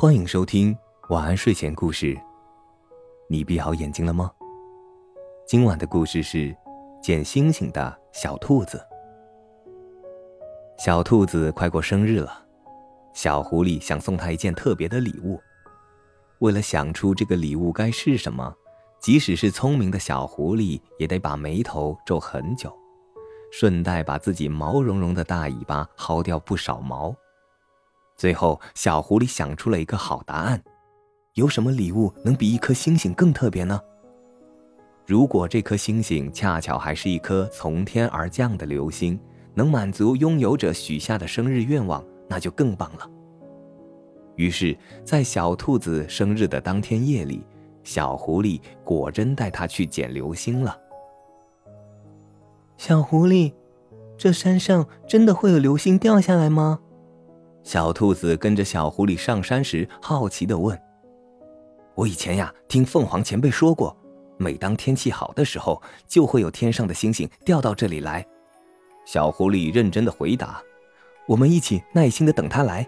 欢迎收听晚安睡前故事。你闭好眼睛了吗？今晚的故事是捡星星的小兔子。小兔子快过生日了，小狐狸想送他一件特别的礼物。为了想出这个礼物该是什么，即使是聪明的小狐狸也得把眉头皱很久，顺带把自己毛茸茸的大尾巴薅掉不少毛。最后，小狐狸想出了一个好答案：有什么礼物能比一颗星星更特别呢？如果这颗星星恰巧还是一颗从天而降的流星，能满足拥有者许下的生日愿望，那就更棒了。于是，在小兔子生日的当天夜里，小狐狸果真带它去捡流星了。小狐狸，这山上真的会有流星掉下来吗？小兔子跟着小狐狸上山时，好奇地问：“我以前呀，听凤凰前辈说过，每当天气好的时候，就会有天上的星星掉到这里来。”小狐狸认真的回答：“我们一起耐心的等他来。”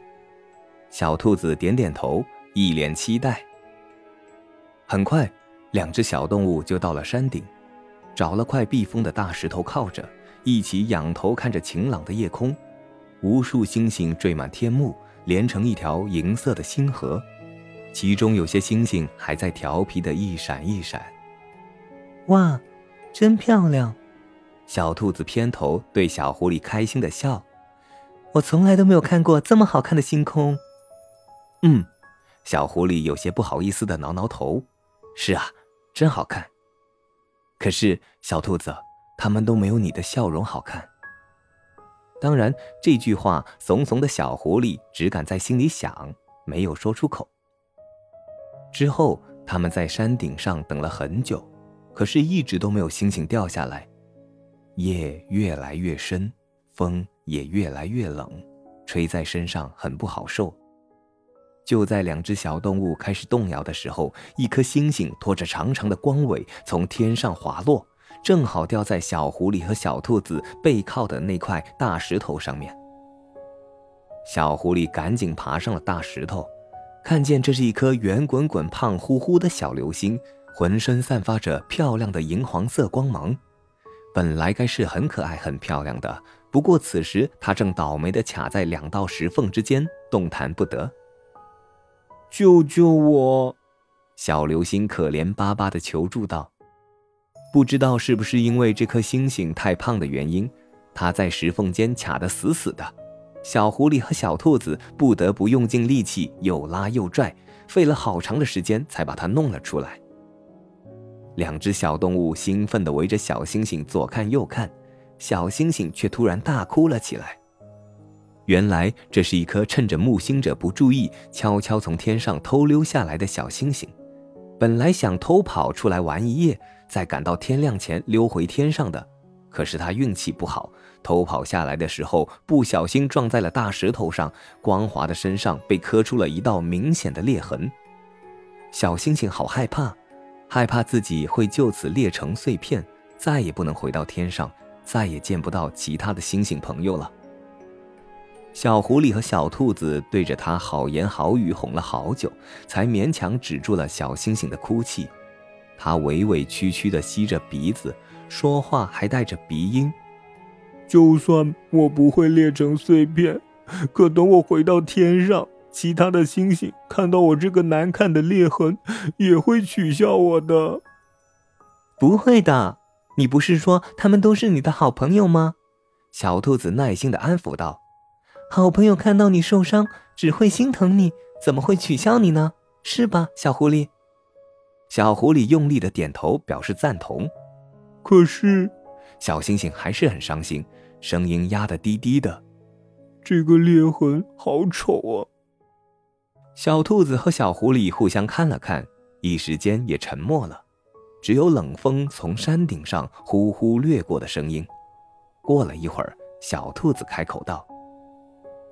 小兔子点点头，一脸期待。很快，两只小动物就到了山顶，找了块避风的大石头靠着，一起仰头看着晴朗的夜空。无数星星缀满天幕，连成一条银色的星河，其中有些星星还在调皮的一闪一闪。哇，真漂亮！小兔子偏头对小狐狸开心的笑。我从来都没有看过这么好看的星空。嗯，小狐狸有些不好意思的挠挠头。是啊，真好看。可是小兔子，它们都没有你的笑容好看。当然，这句话怂怂的小狐狸只敢在心里想，没有说出口。之后，他们在山顶上等了很久，可是一直都没有星星掉下来。夜越来越深，风也越来越冷，吹在身上很不好受。就在两只小动物开始动摇的时候，一颗星星拖着长长的光尾从天上滑落。正好掉在小狐狸和小兔子背靠的那块大石头上面。小狐狸赶紧爬上了大石头，看见这是一颗圆滚滚、胖乎乎的小流星，浑身散发着漂亮的银黄色光芒。本来该是很可爱、很漂亮的，不过此时它正倒霉地卡在两道石缝之间，动弹不得。救救我！小流星可怜巴巴地求助道。不知道是不是因为这颗星星太胖的原因，它在石缝间卡得死死的。小狐狸和小兔子不得不用尽力气，又拉又拽，费了好长的时间才把它弄了出来。两只小动物兴奋地围着小星星左看右看，小星星却突然大哭了起来。原来这是一颗趁着木星者不注意，悄悄从天上偷溜下来的小星星。本来想偷跑出来玩一夜，在赶到天亮前溜回天上的，可是他运气不好，偷跑下来的时候不小心撞在了大石头上，光滑的身上被磕出了一道明显的裂痕。小星星好害怕，害怕自己会就此裂成碎片，再也不能回到天上，再也见不到其他的星星朋友了。小狐狸和小兔子对着他好言好语哄了好久，才勉强止住了小星星的哭泣。他委委屈屈地吸着鼻子，说话还带着鼻音：“就算我不会裂成碎片，可等我回到天上，其他的星星看到我这个难看的裂痕，也会取笑我的。”“不会的，你不是说他们都是你的好朋友吗？”小兔子耐心地安抚道。好朋友看到你受伤，只会心疼你，怎么会取笑你呢？是吧，小狐狸？小狐狸用力的点头表示赞同。可是，小星星还是很伤心，声音压得低低的。这个裂痕好丑啊！小兔子和小狐狸互相看了看，一时间也沉默了，只有冷风从山顶上呼呼掠过的声音。过了一会儿，小兔子开口道。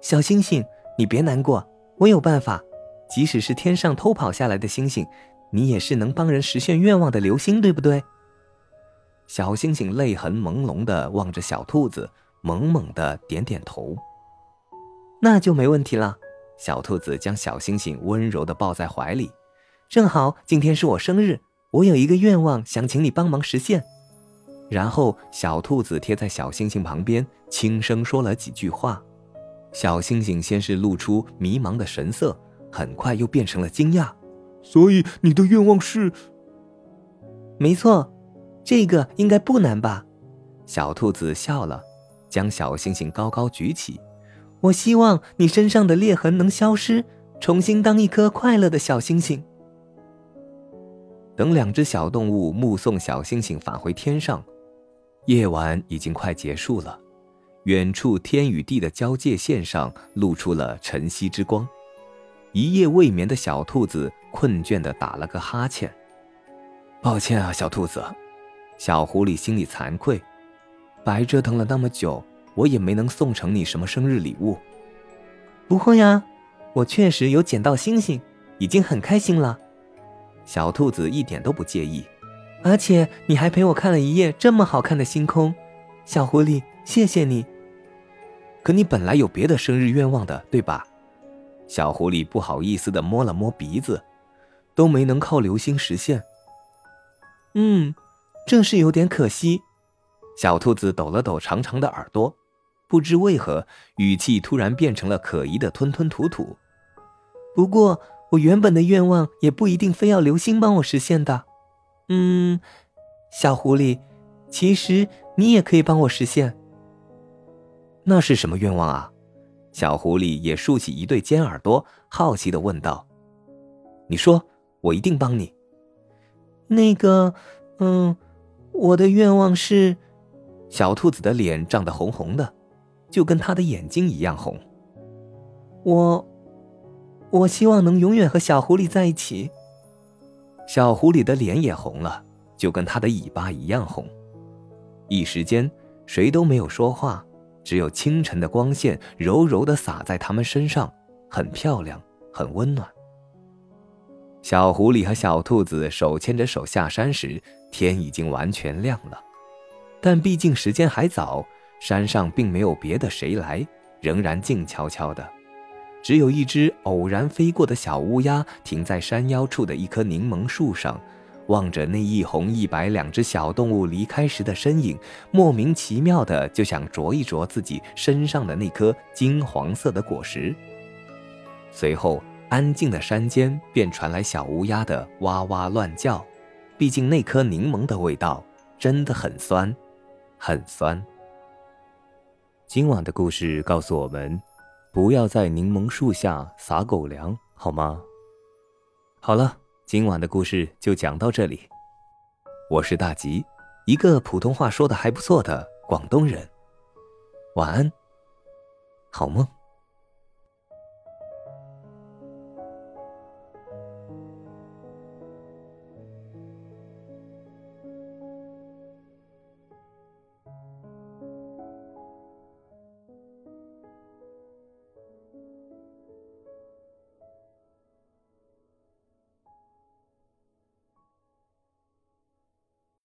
小星星，你别难过，我有办法。即使是天上偷跑下来的星星，你也是能帮人实现愿望的流星，对不对？小星星泪痕朦胧的望着小兔子，猛猛的点点头。那就没问题了。小兔子将小星星温柔地抱在怀里。正好今天是我生日，我有一个愿望想请你帮忙实现。然后小兔子贴在小星星旁边，轻声说了几句话。小星星先是露出迷茫的神色，很快又变成了惊讶。所以你的愿望是？没错，这个应该不难吧？小兔子笑了，将小星星高高举起。我希望你身上的裂痕能消失，重新当一颗快乐的小星星。等两只小动物目送小星星返回天上，夜晚已经快结束了。远处天与地的交界线上露出了晨曦之光。一夜未眠的小兔子困倦地打了个哈欠。抱歉啊，小兔子。小狐狸心里惭愧，白折腾了那么久。我也没能送成你什么生日礼物。不会呀，我确实有捡到星星，已经很开心了。小兔子一点都不介意，而且你还陪我看了一夜这么好看的星空，小狐狸，谢谢你。可你本来有别的生日愿望的，对吧？小狐狸不好意思的摸了摸鼻子，都没能靠流星实现。嗯，正是有点可惜。小兔子抖了抖长长的耳朵。不知为何，语气突然变成了可疑的吞吞吐吐。不过，我原本的愿望也不一定非要流星帮我实现的。嗯，小狐狸，其实你也可以帮我实现。那是什么愿望啊？小狐狸也竖起一对尖耳朵，好奇的问道：“你说，我一定帮你。”那个，嗯，我的愿望是……小兔子的脸涨得红红的。就跟它的眼睛一样红。我，我希望能永远和小狐狸在一起。小狐狸的脸也红了，就跟它的尾巴一样红。一时间，谁都没有说话，只有清晨的光线柔柔的洒在他们身上，很漂亮，很温暖。小狐狸和小兔子手牵着手下山时，天已经完全亮了，但毕竟时间还早。山上并没有别的谁来，仍然静悄悄的，只有一只偶然飞过的小乌鸦停在山腰处的一棵柠檬树上，望着那一红一白两只小动物离开时的身影，莫名其妙的就想啄一啄自己身上的那颗金黄色的果实。随后，安静的山间便传来小乌鸦的哇哇乱叫，毕竟那颗柠檬的味道真的很酸，很酸。今晚的故事告诉我们，不要在柠檬树下撒狗粮，好吗？好了，今晚的故事就讲到这里。我是大吉，一个普通话说的还不错的广东人。晚安，好梦。